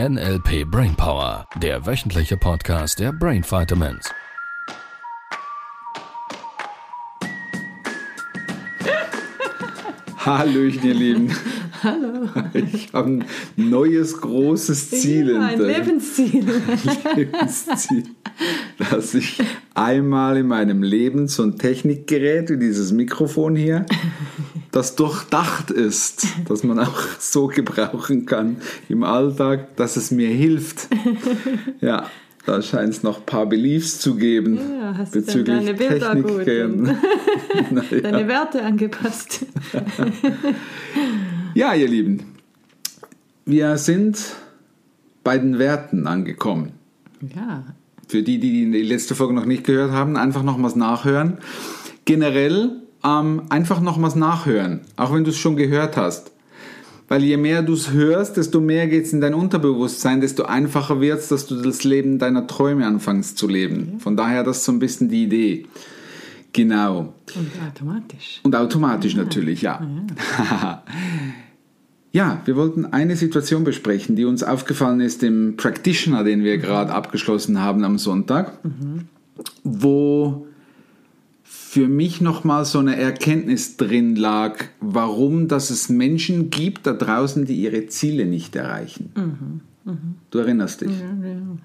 NLP Brainpower, der wöchentliche Podcast der Brain Vitamins. Hallöchen, ihr Lieben. Hallo. Ich habe ein neues großes Ziel. Ja, ein. Lebensziel. Ein Lebensziel. Dass ich einmal in meinem Leben so ein Technikgerät wie dieses Mikrofon hier, das durchdacht ist, dass man auch so gebrauchen kann im Alltag, dass es mir hilft. Ja, da scheint es noch ein paar Beliefs zu geben Ja, hast bezüglich deine Bilder Technikgeräten. Naja. Deine Werte angepasst. Ja, ihr Lieben, wir sind bei den Werten angekommen. Ja. Für die, die die letzte Folge noch nicht gehört haben, einfach nochmals nachhören. Generell ähm, einfach nochmals nachhören, auch wenn du es schon gehört hast. Weil je mehr du es hörst, desto mehr geht es in dein Unterbewusstsein, desto einfacher wird es, dass du das Leben deiner Träume anfängst zu leben. Von daher, das ist so ein bisschen die Idee. Genau. Und automatisch. Und automatisch natürlich, ja. Ja, wir wollten eine Situation besprechen, die uns aufgefallen ist im Practitioner, den wir gerade abgeschlossen haben am Sonntag, wo für mich nochmal so eine Erkenntnis drin lag, warum dass es Menschen gibt da draußen, die ihre Ziele nicht erreichen. Du erinnerst dich?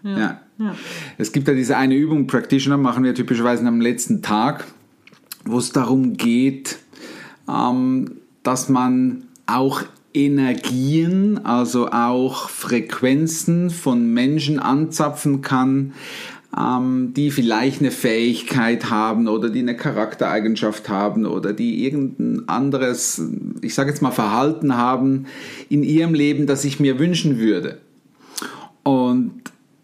Ja. Ja. ja. Es gibt ja diese eine Übung, Practitioner machen wir typischerweise am letzten Tag, wo es darum geht, ähm, dass man auch Energien, also auch Frequenzen von Menschen anzapfen kann, ähm, die vielleicht eine Fähigkeit haben oder die eine Charaktereigenschaft haben oder die irgendein anderes, ich sage jetzt mal, Verhalten haben in ihrem Leben, das ich mir wünschen würde. Und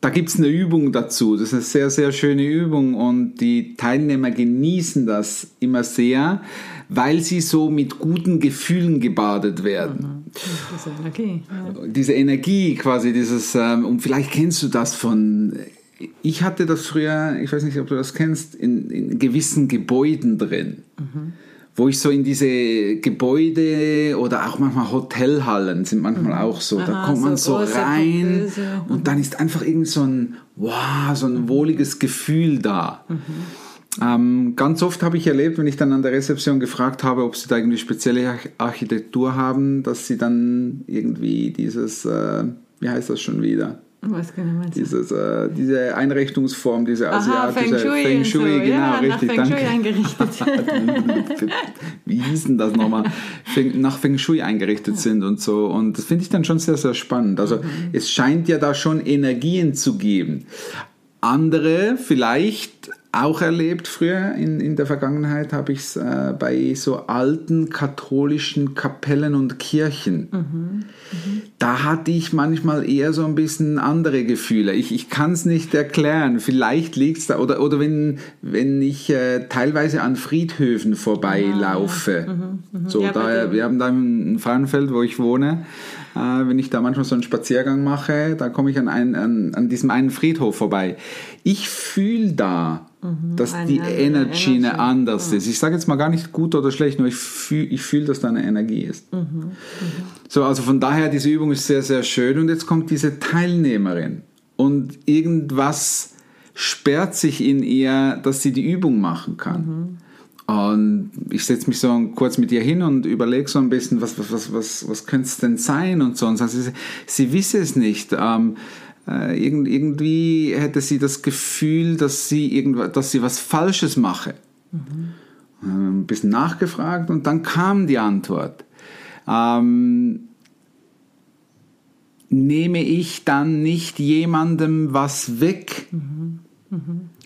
da gibt es eine Übung dazu. Das ist eine sehr, sehr schöne Übung und die Teilnehmer genießen das immer sehr, weil sie so mit guten Gefühlen gebadet werden. Diese Energie. Ja. Diese Energie quasi, dieses, ähm, und vielleicht kennst du das von, ich hatte das früher, ich weiß nicht, ob du das kennst, in, in gewissen Gebäuden drin. Wo ich so in diese Gebäude oder auch manchmal Hotelhallen sind manchmal auch so. da Aha, kommt man so so, rein pompöse. und dann ist einfach irgend so ein, wow, so ein wohliges Gefühl da. Ähm, ganz oft habe ich erlebt, wenn ich dann an der Rezeption gefragt habe, ob sie da irgendwie spezielle Arch- Architektur haben, dass sie dann irgendwie dieses, äh, wie heißt das schon wieder? Was genau meinst du? Dieses, äh, diese Einrichtungsform, diese Aha, asiatische Feng Shui, und so. genau, ja, nach richtig, Feng Shui danke. eingerichtet. Wie hieß denn das nochmal? Feng, nach Feng Shui eingerichtet sind und so. Und das finde ich dann schon sehr, sehr spannend. Also es scheint ja da schon Energien zu geben. Andere vielleicht auch erlebt früher in, in der Vergangenheit habe ich es äh, bei so alten katholischen Kapellen und Kirchen. Da hatte ich manchmal eher so ein bisschen andere Gefühle. Ich, ich kann es nicht erklären. Vielleicht liegt es da, oder, oder wenn, wenn ich äh, teilweise an Friedhöfen vorbeilaufe. So, Ja, da, wir haben da in Frauenfeld, wo ich wohne, äh, wenn ich da manchmal so einen Spaziergang mache, da komme ich an, ein, an, an diesem einen Friedhof vorbei. Ich fühle da, dass eine die Energy eine Energy. anders ist. Ich sage jetzt mal gar nicht gut oder schlecht, nur ich fühle, ich fühl, dass da eine Energie ist. So, also von daher, diese Übung ist sehr, sehr schön. Und jetzt kommt diese Teilnehmerin und irgendwas sperrt sich in ihr, dass sie die Übung machen kann. Und ich setze mich so kurz mit ihr hin und überlege so ein bisschen, was, was, was, was, was könnte es denn sein und so. Und sagt sie, sie wisse es nicht. Ähm, äh, irgend, irgendwie hätte sie das Gefühl, dass sie, irgendwas, dass sie was Falsches mache. Äh, Ein bisschen nachgefragt und dann kam die Antwort. Ähm, nehme ich dann nicht jemandem was weg?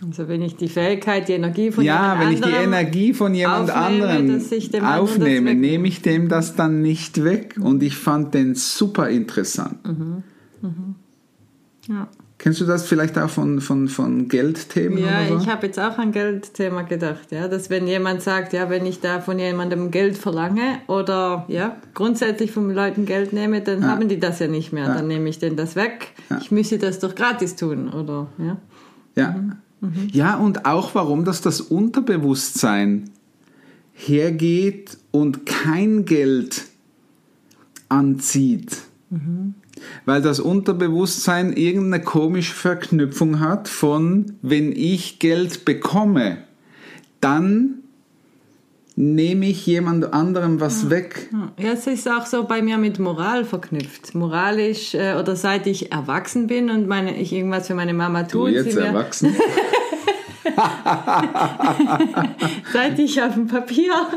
Also wenn ich die Fähigkeit, die Energie von ja, jemand wenn ich die anderem Energie von jemand aufnehme, anderem aufnehme, nehme ich dem das dann nicht weg. Und ich fand den super interessant. Ja, Kennst du das vielleicht auch von, von, von Geldthemen ja so? ich habe jetzt auch an Geldthema gedacht, ja, dass wenn jemand sagt, ja, wenn ich da von jemandem Geld verlange oder ja, grundsätzlich von Leuten Geld nehme, dann haben die das ja nicht mehr, dann nehme ich denen das weg. Ich müsste das doch gratis tun, oder ja. Ja. Ja, und auch warum das das Unterbewusstsein hergeht und kein Geld anzieht, Weil das Unterbewusstsein irgendeine komische Verknüpfung hat von, wenn ich Geld bekomme, dann nehme ich jemand anderem was weg. Ja, es ist auch so bei mir mit Moral verknüpft. Moralisch äh, oder seit ich erwachsen bin und meine, ich irgendwas für meine Mama Du tue. jetzt sie mir, erwachsen. seit ich auf dem Papier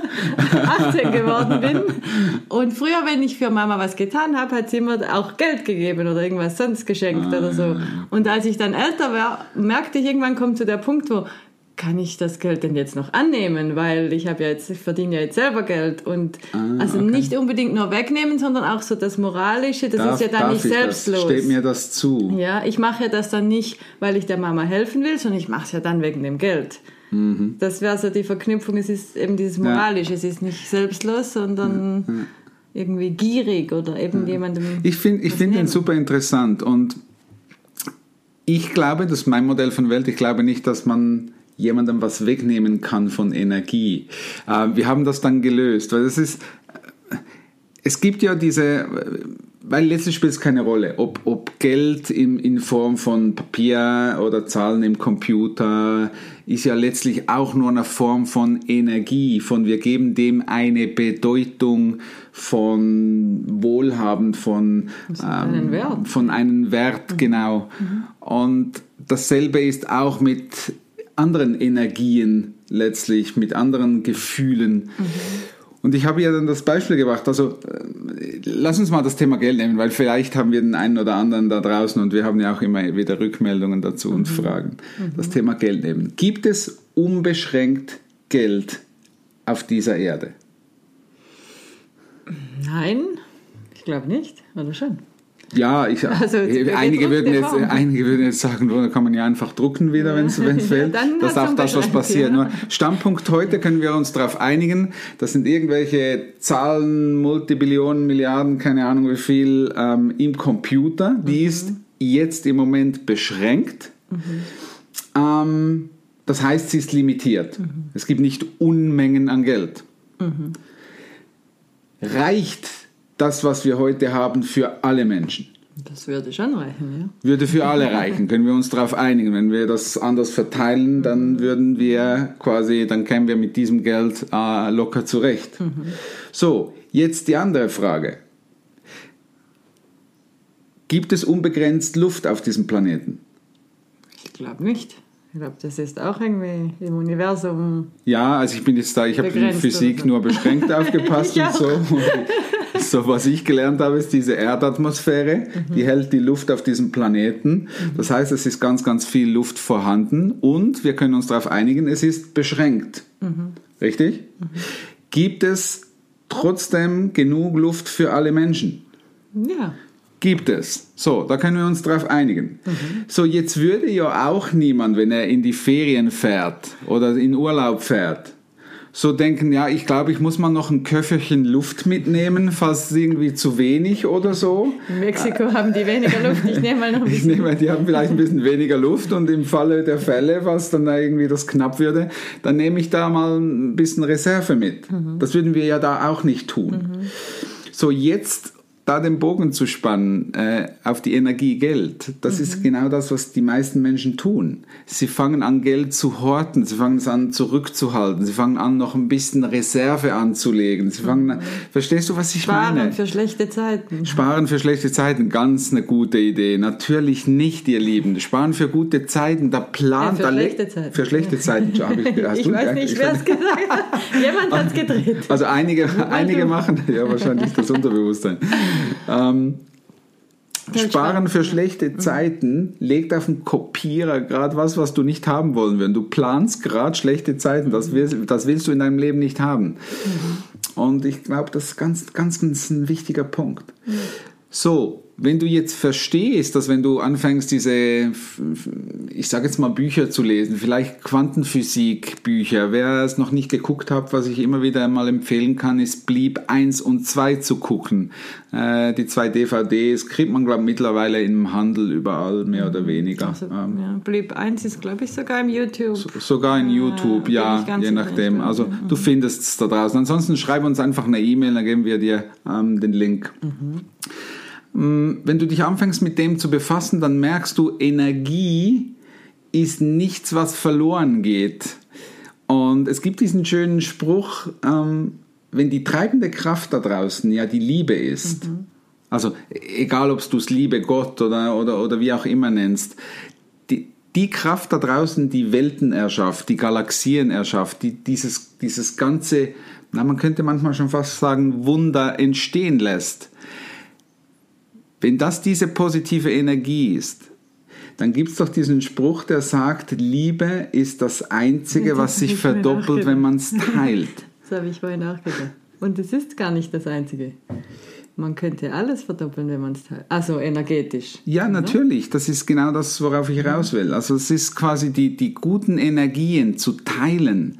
18 geworden bin. Und früher, wenn ich für Mama was getan habe, hat sie immer auch Geld gegeben oder irgendwas sonst geschenkt oder so. Und als ich dann älter war, merkte ich, irgendwann kommt zu der Punkt, wo kann ich das Geld denn jetzt noch annehmen? Weil ich habe ja jetzt, ich verdiene ja jetzt selber Geld. Und also okay. nicht unbedingt nur wegnehmen, sondern auch so das Moralische, das Darf- ist ja dann nicht das? selbstlos. Steht mir das zu? Ja, ich mache ja das dann nicht, weil ich der Mama helfen will, sondern ich mache es ja dann wegen dem Geld. Mhm. Das wäre so die Verknüpfung, es ist eben dieses Moralische, es ist nicht selbstlos, sondern irgendwie gierig oder eben jemandem. Ich finde ich find den super interessant und ich glaube, das ist mein Modell von Welt, ich glaube nicht, dass man jemandem was wegnehmen kann von Energie. Äh, wir haben das dann gelöst, weil es ist, es gibt ja diese, weil letztlich spielt es keine Rolle, ob, ob Geld in, in Form von Papier oder Zahlen im Computer ist ja letztlich auch nur eine Form von Energie, von wir geben dem eine Bedeutung von Wohlhabend, von, ähm, einen Wert. von einem Wert, genau. Und dasselbe ist auch mit anderen Energien letztlich, mit anderen Gefühlen. Und ich habe ja dann das Beispiel gebracht, also äh, lass uns mal das Thema Geld nehmen, weil vielleicht haben wir den einen oder anderen da draußen und wir haben ja auch immer wieder Rückmeldungen dazu und Fragen. Das Thema Geld nehmen. Gibt es unbeschränkt Geld auf dieser Erde? Nein, ich glaube nicht, oder schon? Ja, ich, Also, einige, würden jetzt, Form. einige würden jetzt sagen, da kann man ja einfach drucken wieder, wenn es Ja, fehlt. dann das ist auch das, was passiert. ja. Nur Standpunkt heute können wir uns darauf einigen, das sind irgendwelche Zahlen, Multibillionen, Milliarden, keine Ahnung wie viel, ähm, im Computer. Die Mhm. ist jetzt im Moment beschränkt. Ähm, das heißt, sie ist limitiert. Mhm. Es gibt nicht Unmengen an Geld. Reicht das, was wir heute haben, für alle Menschen? Das würde schon reichen, ja. Würde für alle reichen, können wir uns darauf einigen. Wenn wir das anders verteilen, dann würden wir quasi, dann kämen wir mit diesem Geld äh, locker zurecht. So, jetzt die andere Frage. Gibt es unbegrenzt Luft auf diesem Planeten? Ich glaube nicht. Ich glaube, das ist auch irgendwie im Universum. Ja, also ich bin jetzt da, ich habe Begrenzt Physik so. nur beschränkt aufgepasst und so. So, was ich gelernt habe, ist diese Erdatmosphäre, Mhm. die hält die Luft auf diesem Planeten. Das heißt, es ist ganz, ganz viel Luft vorhanden und wir können uns darauf einigen, es ist beschränkt. Mhm. Richtig? Gibt es trotzdem genug Luft für alle Menschen? Ja. Gibt es. So, da können wir uns drauf einigen. So, jetzt würde ja auch niemand, wenn er in die Ferien fährt oder in Urlaub fährt, so denken, ja, ich glaube, ich muss mal noch ein Köfferchen Luft mitnehmen, falls irgendwie zu wenig oder so. In Mexiko haben die weniger Luft. Ich nehme mal noch ein Ich bisschen. nehme, die haben vielleicht ein bisschen weniger Luft und im Falle der Fälle, falls dann da irgendwie das knapp würde, dann nehme ich da mal ein bisschen Reserve mit. Das würden wir ja da auch nicht tun. So, jetzt da den Bogen zu spannen äh, auf die Energie Geld, das ist genau das, was die meisten Menschen tun. Sie fangen an, Geld zu horten, sie fangen es an, zurückzuhalten, sie fangen an, noch ein bisschen Reserve anzulegen. Sie fangen an, verstehst du, was ich meine? Sparen für schlechte Zeiten. Sparen für schlechte Zeiten, ganz eine gute Idee. Natürlich nicht, ihr Lieben. Sparen für gute Zeiten, da plant... Ja, für schlechte Zeiten. Für schlechte Zeiten, hast Ich du, weiß gell? nicht, Ich wer es gesagt hat. Jemand hat es gedreht. Also einige, einige machen, ja wahrscheinlich das Unterbewusstsein. Ähm, Sparen für schlechte Zeiten legt auf den Kopierer gerade was, was du nicht haben wollen würdest. Du planst gerade schlechte Zeiten, das willst, das willst du in deinem Leben nicht haben. Und ich glaube, das ist ganz, ganz, ganz ein wichtiger Punkt. So, wenn du jetzt verstehst, dass wenn du anfängst, diese, ich sage jetzt mal Bücher zu lesen, vielleicht Quantenphysik-Bücher, wer es noch nicht geguckt hat, was ich immer wieder mal empfehlen kann, ist Blieb 1 und 2 zu gucken. Äh, die zwei DVDs kriegt man, glaube ich, mittlerweile im Handel überall, mehr oder weniger. Also, Ähm, ja, Blieb 1 ist, glaube ich, sogar im YouTube. Sogar in Ah, YouTube, bin ja, je nachdem. Also du findest es da draußen. Ansonsten schreib uns einfach eine E-Mail, dann geben wir dir ähm, den Link. Mm, wenn du dich anfängst mit dem zu befassen, dann merkst du, Energie ist nichts, was verloren geht. Und es gibt diesen schönen Spruch, ähm, wenn die treibende Kraft da draußen ja die Liebe ist, mhm. also egal ob du es Liebe Gott oder, oder, oder wie auch immer nennst, die, die Kraft da draußen, die Welten erschafft, die Galaxien erschafft, die dieses, dieses ganze, na, man könnte manchmal schon fast sagen, Wunder entstehen lässt. Wenn das diese positive Energie ist, dann gibt es doch diesen Spruch, der sagt, Liebe ist das Einzige, was sich verdoppelt, wenn man es teilt. Das habe ich vorhin auch gedacht. Und es ist gar nicht das Einzige. Man könnte alles verdoppeln, wenn man es teilt. Also energetisch. Ja, oder? natürlich. Das ist genau das, worauf ich raus will. Also es ist quasi die, die guten Energien zu teilen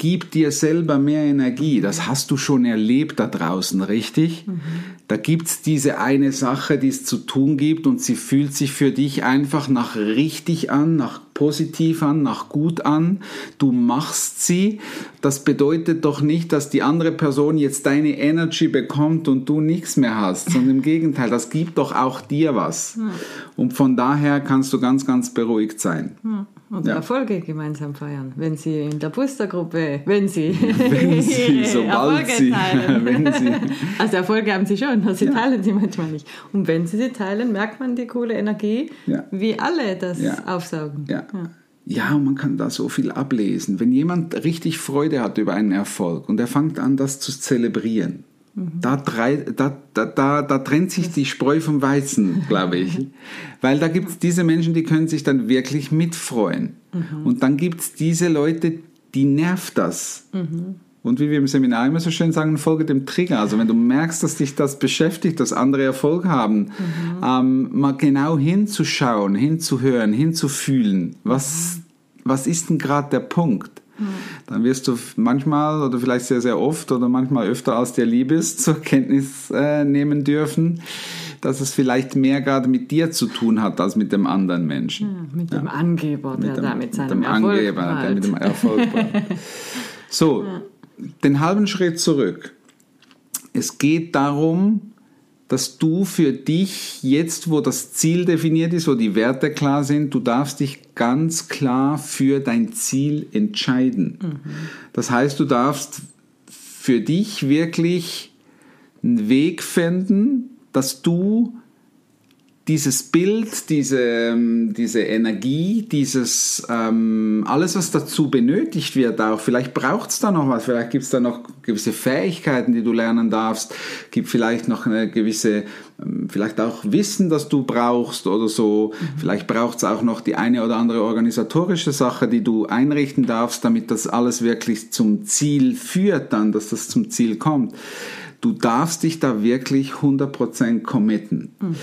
gib dir selber mehr Energie. Das hast du schon erlebt da draußen, richtig? Mhm. Da gibt's diese eine Sache, die es zu tun gibt und sie fühlt sich für dich einfach nach richtig an, nach positiv an, nach gut an, du machst sie, das bedeutet doch nicht, dass die andere Person jetzt deine Energy bekommt und du nichts mehr hast, sondern im Gegenteil, das gibt doch auch dir was. Ja. Und von daher kannst du ganz, ganz beruhigt sein. Ja. Und ja. Erfolge gemeinsam feiern, wenn Sie in der Boostergruppe, wenn Sie, wenn Sie sobald Erfolge Sie, teilen. wenn Sie. Also Erfolge haben Sie schon, Sie ja. teilen sie manchmal nicht. Und wenn Sie sie teilen, merkt man die coole Energie, ja. wie alle das aufsaugen. Ja. Ja. ja, man kann da so viel ablesen. Wenn jemand richtig Freude hat über einen Erfolg und er fängt an, das zu zelebrieren, da, da, da, da, da trennt sich die Spreu vom Weizen, glaube ich. Weil da gibt es diese Menschen, die können sich dann wirklich mitfreuen. Mhm. Und dann gibt es diese Leute, die nervt das. Mhm. Und wie wir im Seminar immer so schön sagen, folge dem Trigger. Also wenn du merkst, dass dich das beschäftigt, dass andere Erfolg haben, mhm. ähm, mal genau hinzuschauen, hinzuhören, hinzufühlen, was, was ist denn gerade der Punkt? Mhm. Dann wirst du manchmal oder vielleicht sehr, sehr oft oder manchmal öfter als dir lieb ist zur Kenntnis äh, nehmen dürfen, dass es vielleicht mehr gerade mit dir zu tun hat als mit dem anderen Menschen. Ja, mit dem Angeber, der mit dem, da mit seinem mit dem Erfolg Angeber, halt. der mit dem Erfolg So, ja den halben Schritt zurück. Es geht darum, dass du für dich jetzt, wo das Ziel definiert ist, wo die Werte klar sind, du darfst dich ganz klar für dein Ziel entscheiden. Mhm. Das heißt, du darfst für dich wirklich einen Weg finden, dass du dieses Bild, diese, ähm, diese Energie, dieses ähm, alles, was dazu benötigt wird, auch vielleicht braucht es da noch was, vielleicht gibt es da noch gewisse Fähigkeiten, die du lernen darfst, gibt vielleicht noch eine gewisse, ähm, vielleicht auch Wissen, das du brauchst oder so, mhm. vielleicht braucht es auch noch die eine oder andere organisatorische Sache, die du einrichten darfst, damit das alles wirklich zum Ziel führt, dann, dass das zum Ziel kommt du darfst dich da wirklich 100% committen. Mhm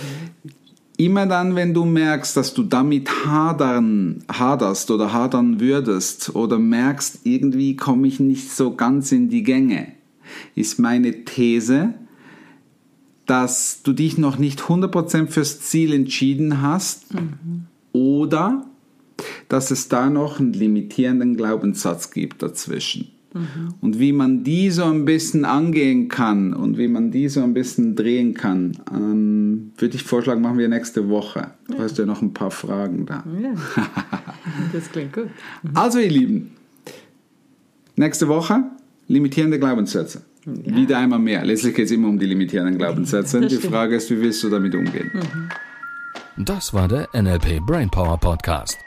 immer dann, wenn du merkst, dass du damit hadern, haderst oder hadern würdest oder merkst, irgendwie komme ich nicht so ganz in die Gänge, ist meine These, dass du dich noch nicht 100% fürs Ziel entschieden hast mhm. oder dass es da noch einen limitierenden Glaubenssatz gibt dazwischen. Mhm. Und wie man die so ein bisschen angehen kann und wie man die so ein bisschen drehen kann, ähm, würde ich vorschlagen, machen wir nächste Woche. Du ja. hast ja noch ein paar Fragen da. Ja. Das klingt gut. Mhm. Also ihr Lieben, nächste Woche limitierende Glaubenssätze. Ja. Wieder einmal mehr. Letztlich geht es immer um die limitierenden Glaubenssätze. die Frage ist, wie willst du damit umgehen? Mhm. Das war der NLP Brainpower Podcast.